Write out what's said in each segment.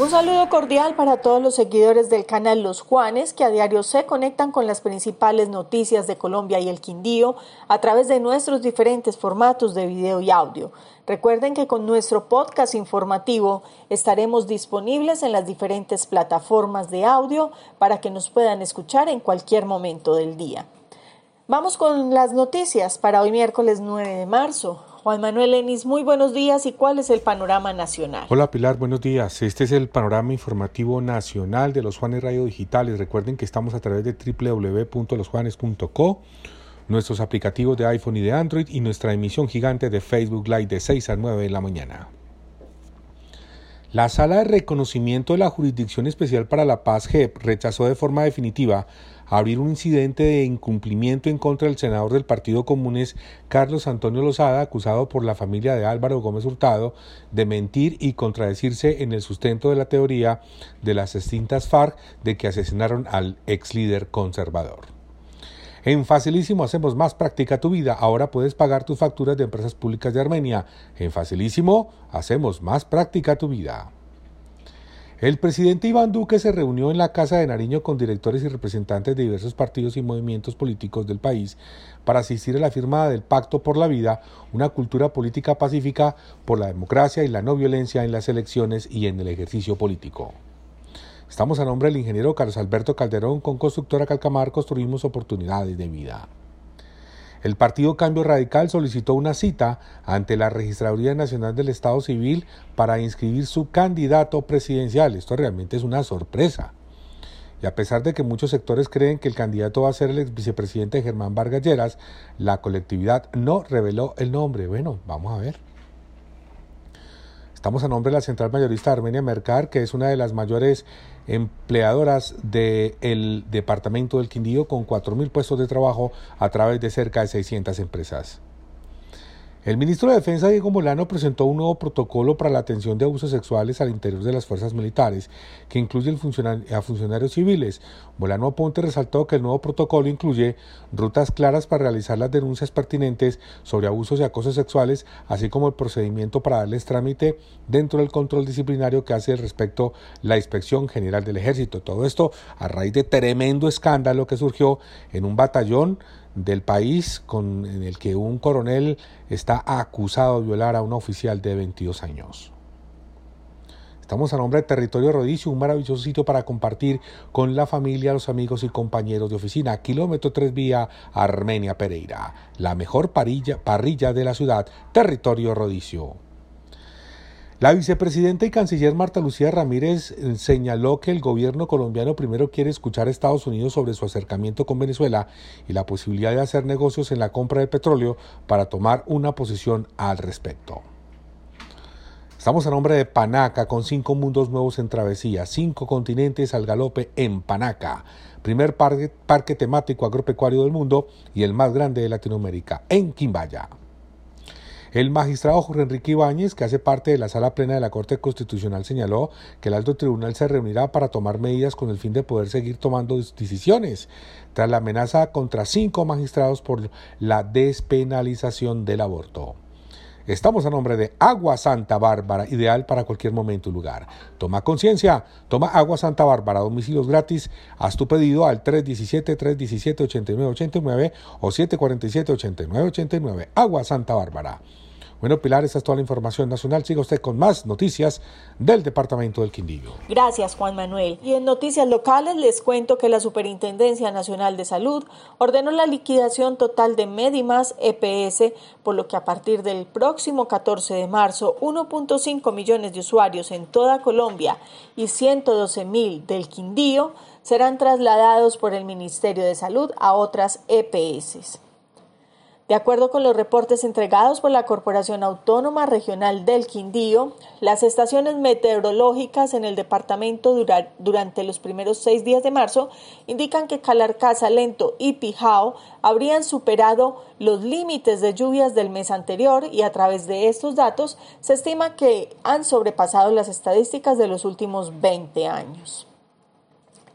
Un saludo cordial para todos los seguidores del canal Los Juanes que a diario se conectan con las principales noticias de Colombia y el Quindío a través de nuestros diferentes formatos de video y audio. Recuerden que con nuestro podcast informativo estaremos disponibles en las diferentes plataformas de audio para que nos puedan escuchar en cualquier momento del día. Vamos con las noticias para hoy miércoles 9 de marzo. Juan Manuel Enis, muy buenos días y cuál es el panorama nacional. Hola Pilar, buenos días. Este es el panorama informativo nacional de los Juanes Radio Digitales. Recuerden que estamos a través de www.losjuanes.co, nuestros aplicativos de iPhone y de Android y nuestra emisión gigante de Facebook Live de 6 a 9 de la mañana. La Sala de Reconocimiento de la Jurisdicción Especial para la Paz JEP rechazó de forma definitiva abrir un incidente de incumplimiento en contra del senador del Partido Comunes, Carlos Antonio Lozada, acusado por la familia de Álvaro Gómez Hurtado de mentir y contradecirse en el sustento de la teoría de las extintas FARC de que asesinaron al ex líder conservador. En Facilísimo hacemos más práctica tu vida. Ahora puedes pagar tus facturas de empresas públicas de Armenia. En Facilísimo hacemos más práctica tu vida. El presidente Iván Duque se reunió en la Casa de Nariño con directores y representantes de diversos partidos y movimientos políticos del país para asistir a la firma del Pacto por la Vida, una cultura política pacífica por la democracia y la no violencia en las elecciones y en el ejercicio político. Estamos a nombre del ingeniero Carlos Alberto Calderón con Constructora Calcamar Construimos Oportunidades de Vida. El Partido Cambio Radical solicitó una cita ante la Registraduría Nacional del Estado Civil para inscribir su candidato presidencial. Esto realmente es una sorpresa. Y a pesar de que muchos sectores creen que el candidato va a ser el ex vicepresidente Germán Vargas Lleras, la colectividad no reveló el nombre. Bueno, vamos a ver. Estamos a nombre de la Central Mayorista Armenia Mercar, que es una de las mayores empleadoras del departamento del Quindío con 4.000 puestos de trabajo a través de cerca de 600 empresas. El ministro de Defensa, Diego Molano, presentó un nuevo protocolo para la atención de abusos sexuales al interior de las fuerzas militares, que incluye a funcionarios civiles. Molano Aponte resaltó que el nuevo protocolo incluye rutas claras para realizar las denuncias pertinentes sobre abusos y acosos sexuales, así como el procedimiento para darles trámite dentro del control disciplinario que hace al respecto la Inspección General del Ejército. Todo esto a raíz de tremendo escándalo que surgió en un batallón del país con, en el que un coronel está acusado de violar a un oficial de 22 años. Estamos a nombre de Territorio Rodicio, un maravilloso sitio para compartir con la familia, los amigos y compañeros de oficina. Kilómetro 3 vía Armenia Pereira, la mejor parrilla de la ciudad, Territorio Rodicio. La vicepresidenta y canciller Marta Lucía Ramírez eh, señaló que el gobierno colombiano primero quiere escuchar a Estados Unidos sobre su acercamiento con Venezuela y la posibilidad de hacer negocios en la compra de petróleo para tomar una posición al respecto. Estamos a nombre de Panaca con cinco mundos nuevos en travesía, cinco continentes al galope en Panaca, primer parque, parque temático agropecuario del mundo y el más grande de Latinoamérica, en Quimbaya. El magistrado Jorge Enrique Ibáñez, que hace parte de la sala plena de la Corte Constitucional, señaló que el alto tribunal se reunirá para tomar medidas con el fin de poder seguir tomando decisiones tras la amenaza contra cinco magistrados por la despenalización del aborto. Estamos a nombre de Agua Santa Bárbara, ideal para cualquier momento y lugar. Toma conciencia, toma Agua Santa Bárbara, domicilios gratis. Haz tu pedido al 317-317-8989 o 747-8989. Agua Santa Bárbara. Bueno, Pilar, esta es toda la información nacional. Siga usted con más noticias del Departamento del Quindío. Gracias, Juan Manuel. Y en noticias locales les cuento que la Superintendencia Nacional de Salud ordenó la liquidación total de Medimas EPS, por lo que a partir del próximo 14 de marzo, 1.5 millones de usuarios en toda Colombia y 112 mil del Quindío serán trasladados por el Ministerio de Salud a otras EPS. De acuerdo con los reportes entregados por la Corporación Autónoma Regional del Quindío, las estaciones meteorológicas en el departamento durante los primeros seis días de marzo indican que Calarcá, Salento y Pijao habrían superado los límites de lluvias del mes anterior y a través de estos datos se estima que han sobrepasado las estadísticas de los últimos 20 años.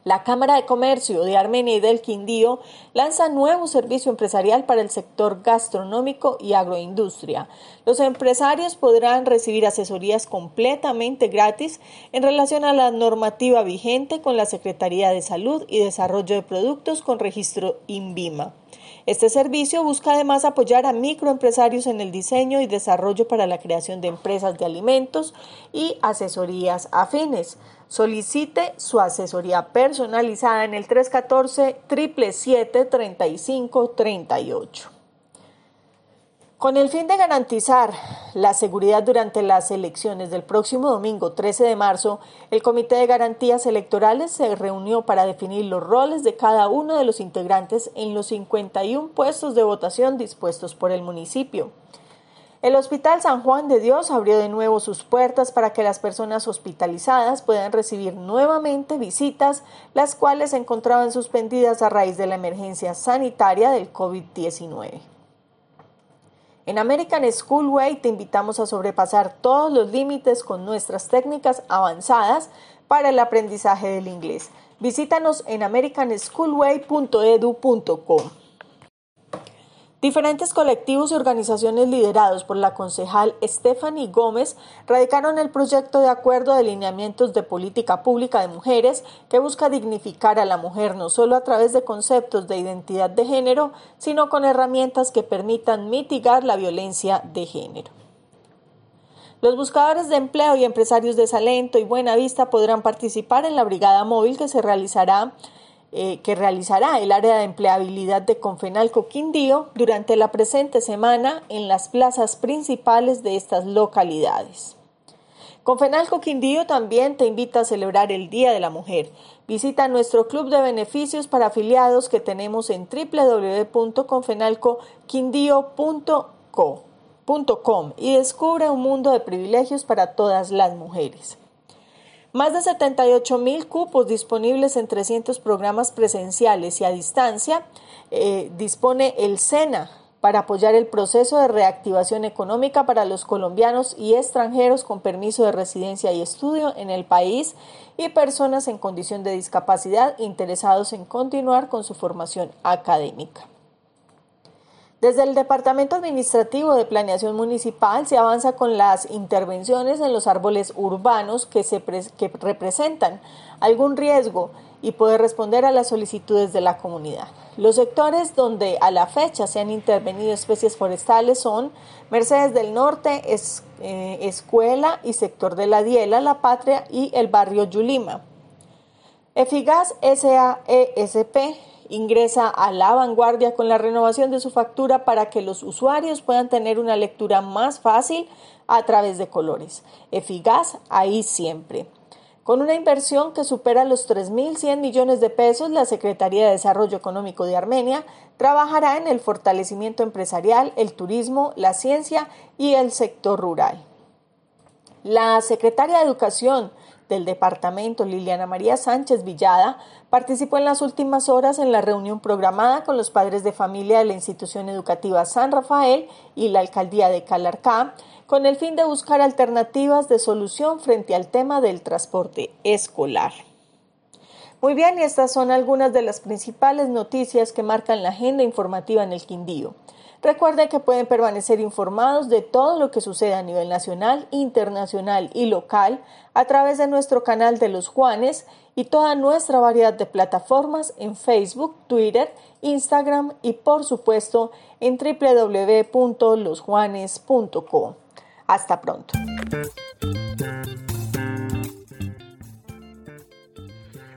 La Cámara de Comercio de Armenia y del Quindío lanza nuevo servicio empresarial para el sector gastronómico y agroindustria. Los empresarios podrán recibir asesorías completamente gratis en relación a la normativa vigente con la Secretaría de Salud y Desarrollo de Productos con registro INVIMA. Este servicio busca además apoyar a microempresarios en el diseño y desarrollo para la creación de empresas de alimentos y asesorías afines. Solicite su asesoría personalizada en el 314-777-3538. Con el fin de garantizar la seguridad durante las elecciones del próximo domingo 13 de marzo, el Comité de Garantías Electorales se reunió para definir los roles de cada uno de los integrantes en los 51 puestos de votación dispuestos por el municipio. El Hospital San Juan de Dios abrió de nuevo sus puertas para que las personas hospitalizadas puedan recibir nuevamente visitas, las cuales se encontraban suspendidas a raíz de la emergencia sanitaria del COVID-19. En American Schoolway te invitamos a sobrepasar todos los límites con nuestras técnicas avanzadas para el aprendizaje del inglés. Visítanos en americanschoolway.edu.com. Diferentes colectivos y organizaciones liderados por la concejal Stephanie Gómez radicaron el proyecto de acuerdo de lineamientos de política pública de mujeres que busca dignificar a la mujer no solo a través de conceptos de identidad de género, sino con herramientas que permitan mitigar la violencia de género. Los buscadores de empleo y empresarios de Salento y Buenavista podrán participar en la brigada móvil que se realizará eh, que realizará el área de empleabilidad de Confenalco Quindío durante la presente semana en las plazas principales de estas localidades. Confenalco Quindío también te invita a celebrar el Día de la Mujer. Visita nuestro club de beneficios para afiliados que tenemos en www.confenalcoquindío.com y descubre un mundo de privilegios para todas las mujeres. Más de 78 mil cupos disponibles en 300 programas presenciales y a distancia eh, dispone el SENA para apoyar el proceso de reactivación económica para los colombianos y extranjeros con permiso de residencia y estudio en el país y personas en condición de discapacidad interesados en continuar con su formación académica. Desde el Departamento Administrativo de Planeación Municipal se avanza con las intervenciones en los árboles urbanos que, se que representan algún riesgo y poder responder a las solicitudes de la comunidad. Los sectores donde a la fecha se han intervenido especies forestales son Mercedes del Norte, eh, Escuela y sector de la Diela, La Patria y el barrio Yulima. Efigas SAESP ingresa a la vanguardia con la renovación de su factura para que los usuarios puedan tener una lectura más fácil a través de colores. Eficaz ahí siempre. Con una inversión que supera los 3.100 millones de pesos, la Secretaría de Desarrollo Económico de Armenia trabajará en el fortalecimiento empresarial, el turismo, la ciencia y el sector rural. La secretaria de Educación del departamento, Liliana María Sánchez Villada, participó en las últimas horas en la reunión programada con los padres de familia de la institución educativa San Rafael y la alcaldía de Calarcá, con el fin de buscar alternativas de solución frente al tema del transporte escolar. Muy bien, y estas son algunas de las principales noticias que marcan la agenda informativa en el Quindío. Recuerden que pueden permanecer informados de todo lo que sucede a nivel nacional, internacional y local a través de nuestro canal de los Juanes y toda nuestra variedad de plataformas en Facebook, Twitter, Instagram y por supuesto en www.losjuanes.co. Hasta pronto.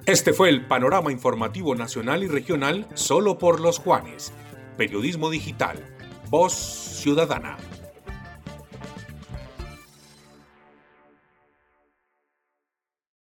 Este fue el panorama informativo nacional y regional solo por los Juanes. Periodismo digital Voz Ciudadana.